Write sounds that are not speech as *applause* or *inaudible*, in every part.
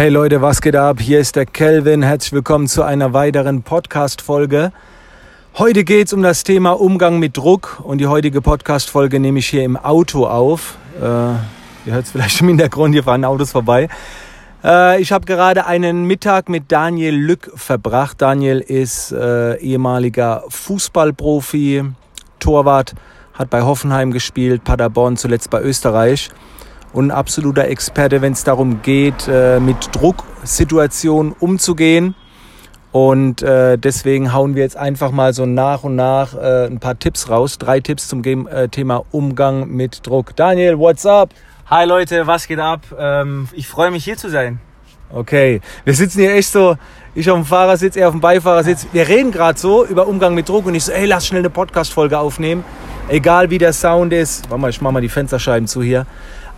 Hey Leute, was geht ab? Hier ist der Kelvin. Herzlich willkommen zu einer weiteren Podcast-Folge. Heute geht es um das Thema Umgang mit Druck und die heutige Podcast-Folge nehme ich hier im Auto auf. Äh, ihr hört es vielleicht im Hintergrund, hier fahren Autos vorbei. Äh, ich habe gerade einen Mittag mit Daniel Lück verbracht. Daniel ist äh, ehemaliger Fußballprofi, Torwart, hat bei Hoffenheim gespielt, Paderborn, zuletzt bei Österreich und ein absoluter Experte, wenn es darum geht, äh, mit Drucksituationen umzugehen. Und äh, deswegen hauen wir jetzt einfach mal so nach und nach äh, ein paar Tipps raus. Drei Tipps zum äh, Thema Umgang mit Druck. Daniel, what's up? Hi Leute, was geht ab? Ähm, ich freue mich hier zu sein. Okay, wir sitzen hier echt so, ich auf dem Fahrersitz, er auf dem Beifahrersitz. Wir reden gerade so über Umgang mit Druck und ich so, ey, lass schnell eine Podcast-Folge aufnehmen. Egal wie der Sound ist. Warte mal, ich mach mal die Fensterscheiben zu hier.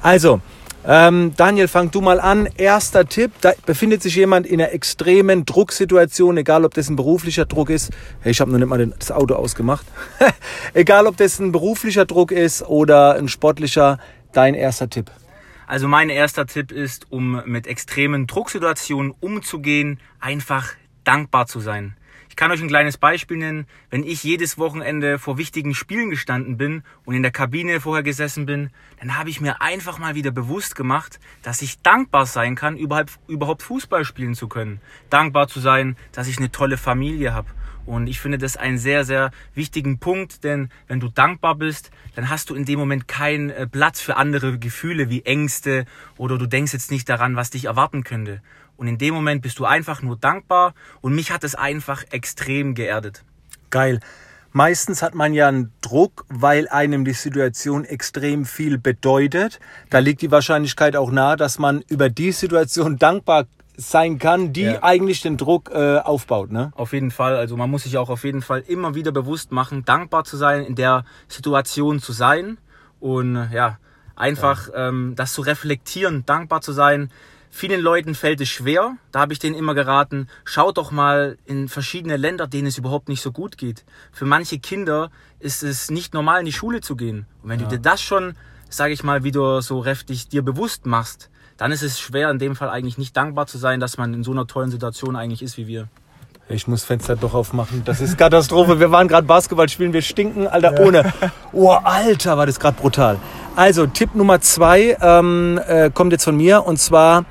Also, ähm, Daniel, fang du mal an. Erster Tipp, da befindet sich jemand in einer extremen Drucksituation, egal ob das ein beruflicher Druck ist. Hey, ich habe noch nicht mal das Auto ausgemacht. *laughs* egal ob das ein beruflicher Druck ist oder ein sportlicher, dein erster Tipp. Also mein erster Tipp ist, um mit extremen Drucksituationen umzugehen, einfach dankbar zu sein. Ich kann euch ein kleines Beispiel nennen. Wenn ich jedes Wochenende vor wichtigen Spielen gestanden bin und in der Kabine vorher gesessen bin, dann habe ich mir einfach mal wieder bewusst gemacht, dass ich dankbar sein kann, überhaupt, Fußball spielen zu können. Dankbar zu sein, dass ich eine tolle Familie habe. Und ich finde das einen sehr, sehr wichtigen Punkt, denn wenn du dankbar bist, dann hast du in dem Moment keinen äh, Platz für andere Gefühle wie Ängste oder du denkst jetzt nicht daran, was dich erwarten könnte. Und in dem Moment bist du einfach nur dankbar und mich hat es einfach extrem geerdet. Geil. Meistens hat man ja einen Druck, weil einem die Situation extrem viel bedeutet. Da liegt die Wahrscheinlichkeit auch nahe, dass man über die Situation dankbar sein kann, die ja. eigentlich den Druck äh, aufbaut. Ne? Auf jeden Fall. Also man muss sich auch auf jeden Fall immer wieder bewusst machen, dankbar zu sein, in der Situation zu sein und ja, einfach ja. Ähm, das zu reflektieren, dankbar zu sein. Vielen Leuten fällt es schwer. Da habe ich denen immer geraten, schaut doch mal in verschiedene Länder, denen es überhaupt nicht so gut geht. Für manche Kinder ist es nicht normal, in die Schule zu gehen. Und wenn ja. du dir das schon, sage ich mal, wieder so heftig dir bewusst machst, dann ist es schwer, in dem Fall eigentlich nicht dankbar zu sein, dass man in so einer tollen Situation eigentlich ist wie wir. Ich muss Fenster doch aufmachen. Das ist Katastrophe. Wir waren gerade Basketball spielen, wir stinken, Alter, ja. ohne. Oh, Alter, war das gerade brutal. Also Tipp Nummer zwei ähm, äh, kommt jetzt von mir und zwar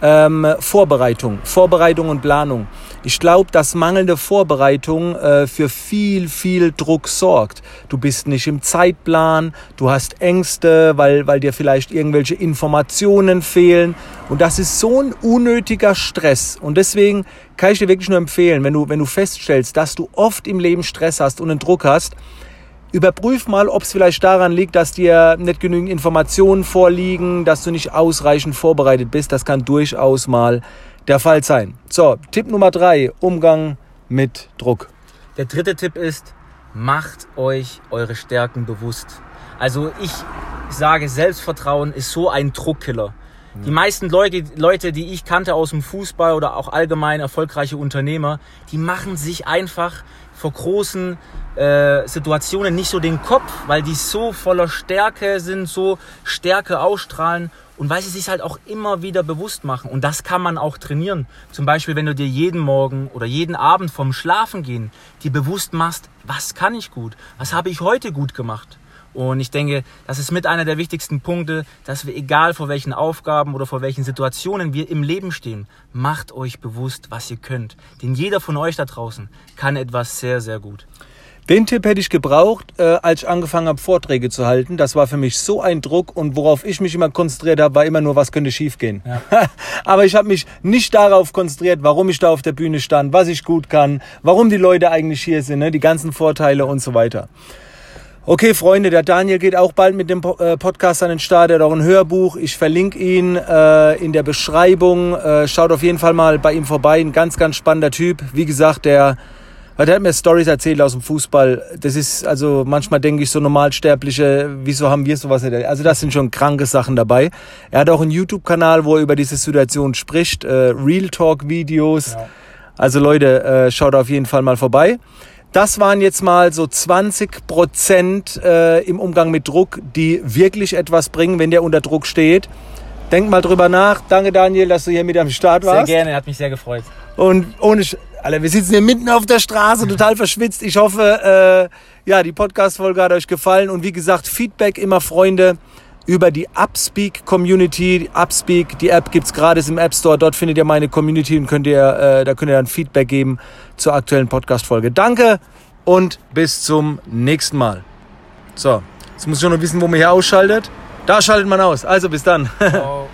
ähm, Vorbereitung, Vorbereitung und Planung. Ich glaube, dass mangelnde Vorbereitung äh, für viel, viel Druck sorgt. Du bist nicht im Zeitplan, du hast Ängste, weil, weil dir vielleicht irgendwelche Informationen fehlen. Und das ist so ein unnötiger Stress. Und deswegen kann ich dir wirklich nur empfehlen, wenn du, wenn du feststellst, dass du oft im Leben Stress hast und einen Druck hast, Überprüf mal, ob es vielleicht daran liegt, dass dir nicht genügend Informationen vorliegen, dass du nicht ausreichend vorbereitet bist. Das kann durchaus mal der Fall sein. So, Tipp Nummer drei, Umgang mit Druck. Der dritte Tipp ist, macht euch eure Stärken bewusst. Also ich sage, Selbstvertrauen ist so ein Druckkiller. Die meisten Leute, Leute, die ich kannte aus dem Fußball oder auch allgemein erfolgreiche Unternehmer, die machen sich einfach vor großen äh, Situationen nicht so den Kopf, weil die so voller Stärke sind, so Stärke ausstrahlen und weil sie sich halt auch immer wieder bewusst machen. Und das kann man auch trainieren. Zum Beispiel, wenn du dir jeden Morgen oder jeden Abend vom Schlafen gehen dir bewusst machst, was kann ich gut? Was habe ich heute gut gemacht? Und ich denke, das ist mit einer der wichtigsten Punkte, dass wir, egal vor welchen Aufgaben oder vor welchen Situationen wir im Leben stehen, macht euch bewusst, was ihr könnt. Denn jeder von euch da draußen kann etwas sehr, sehr gut. Den Tipp hätte ich gebraucht, äh, als ich angefangen habe, Vorträge zu halten. Das war für mich so ein Druck und worauf ich mich immer konzentriert habe, war immer nur, was könnte schiefgehen. Ja. *laughs* Aber ich habe mich nicht darauf konzentriert, warum ich da auf der Bühne stand, was ich gut kann, warum die Leute eigentlich hier sind, ne? die ganzen Vorteile und so weiter. Okay, Freunde, der Daniel geht auch bald mit dem äh, Podcast an den Start. Er hat auch ein Hörbuch. Ich verlinke ihn äh, in der Beschreibung. Äh, schaut auf jeden Fall mal bei ihm vorbei. Ein ganz, ganz spannender Typ. Wie gesagt, der, der hat mir Stories erzählt aus dem Fußball. Das ist, also manchmal denke ich so Normalsterbliche, wieso haben wir sowas nicht? Also das sind schon kranke Sachen dabei. Er hat auch einen YouTube-Kanal, wo er über diese Situation spricht. Äh, Real Talk-Videos. Ja. Also Leute, äh, schaut auf jeden Fall mal vorbei. Das waren jetzt mal so 20 Prozent äh, im Umgang mit Druck, die wirklich etwas bringen, wenn der unter Druck steht. Denk mal drüber nach. Danke, Daniel, dass du hier mit am Start Sehr warst. gerne, hat mich sehr gefreut. Und ohne, Sch- Alter, wir sitzen hier mitten auf der Straße, total verschwitzt. Ich hoffe, äh, ja, die Podcast-Folge hat euch gefallen. Und wie gesagt, Feedback immer, Freunde, über die Upspeak Community. Upspeak, die App gibt's gratis im App Store. Dort findet ihr meine Community und könnt ihr, äh, da könnt ihr dann Feedback geben zur aktuellen Podcast-Folge. Danke und bis zum nächsten Mal. So, jetzt muss ich nur noch wissen, wo man hier ausschaltet. Da schaltet man aus. Also bis dann. Ciao. *laughs*